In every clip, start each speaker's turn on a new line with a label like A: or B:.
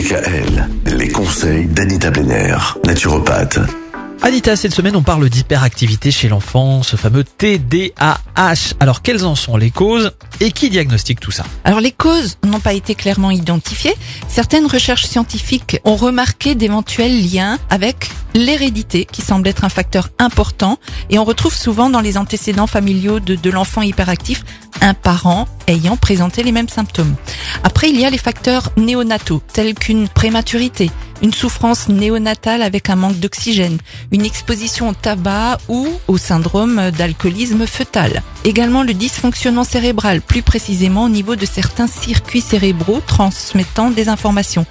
A: DKL, les conseils d'Anita Benner, naturopathe.
B: Anita, cette semaine, on parle d'hyperactivité chez l'enfant, ce fameux TDAH. Alors, quelles en sont les causes et qui diagnostique tout ça?
C: Alors les causes n'ont pas été clairement identifiées. Certaines recherches scientifiques ont remarqué d'éventuels liens avec l'hérédité qui semble être un facteur important et on retrouve souvent dans les antécédents familiaux de, de l'enfant hyperactif un parent ayant présenté les mêmes symptômes. Après, il y a les facteurs néonataux tels qu'une prématurité, une souffrance néonatale avec un manque d'oxygène, une exposition au tabac ou au syndrome d'alcoolisme fœtal. Également le dysfonctionnement cérébral, plus précisément au niveau de certains circuits cérébraux transmettant des informations,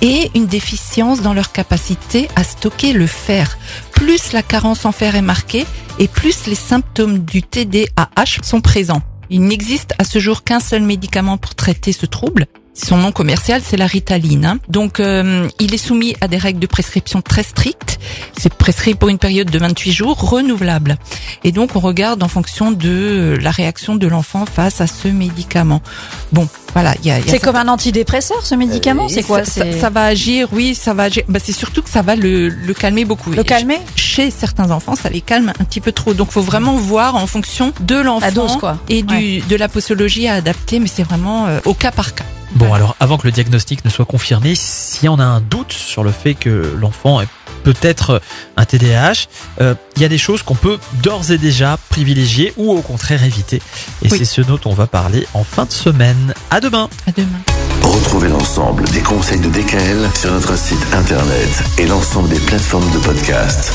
C: et une déficience dans leur capacité à stocker le fer. Plus la carence en fer est marquée, et plus les symptômes du TDAH sont présents. Il n'existe à ce jour qu'un seul médicament pour traiter ce trouble. Son nom commercial, c'est la Ritaline. hein. Donc, euh, il est soumis à des règles de prescription très strictes. C'est prescrit pour une période de 28 jours, renouvelable. Et donc, on regarde en fonction de la réaction de l'enfant face à ce médicament. Bon, voilà. il Y a, il y a
D: C'est
C: ça-
D: comme un antidépresseur, ce médicament C'est quoi
C: ça, ça-
D: C'est
C: ça va agir, oui, ça va agir. Bah, c'est surtout que ça va le, le calmer beaucoup.
D: le
C: Et
D: calmer?
C: Chez certains enfants, ça les calme un petit peu trop. Donc, faut vraiment voir en fonction de l'enfant et du,
D: Ouais.
C: de la posologie à adapter, mais c'est vraiment euh, au cas par cas.
B: Bon, alors, avant que le diagnostic ne soit confirmé, si on a un doute sur le fait que l'enfant est peut-être un TDAH, euh, il y a des choses qu'on peut d'ores et déjà privilégier ou au contraire éviter. Et
C: Oui.
B: c'est ce dont on va parler en fin de semaine. À demain
C: À demain.
A: Retrouvez l'ensemble des conseils de DKL sur notre site internet et l'ensemble des plateformes de podcast.